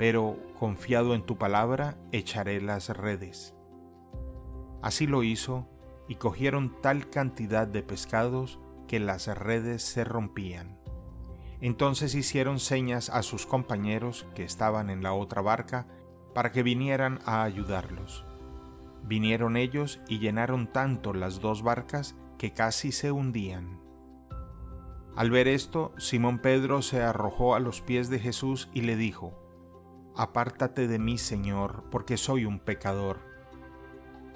pero confiado en tu palabra echaré las redes. Así lo hizo, y cogieron tal cantidad de pescados que las redes se rompían. Entonces hicieron señas a sus compañeros que estaban en la otra barca para que vinieran a ayudarlos. Vinieron ellos y llenaron tanto las dos barcas que casi se hundían. Al ver esto, Simón Pedro se arrojó a los pies de Jesús y le dijo, Apártate de mí, Señor, porque soy un pecador.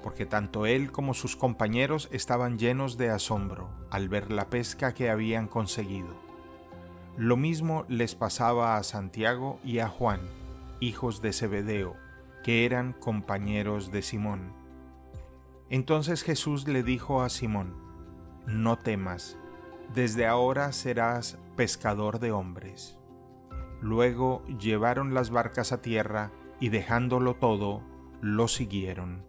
Porque tanto él como sus compañeros estaban llenos de asombro al ver la pesca que habían conseguido. Lo mismo les pasaba a Santiago y a Juan, hijos de Zebedeo, que eran compañeros de Simón. Entonces Jesús le dijo a Simón, No temas, desde ahora serás pescador de hombres. Luego llevaron las barcas a tierra y dejándolo todo, lo siguieron.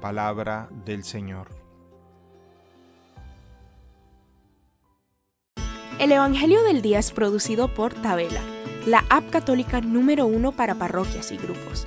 Palabra del Señor. El Evangelio del Día es producido por Tabela, la app católica número uno para parroquias y grupos.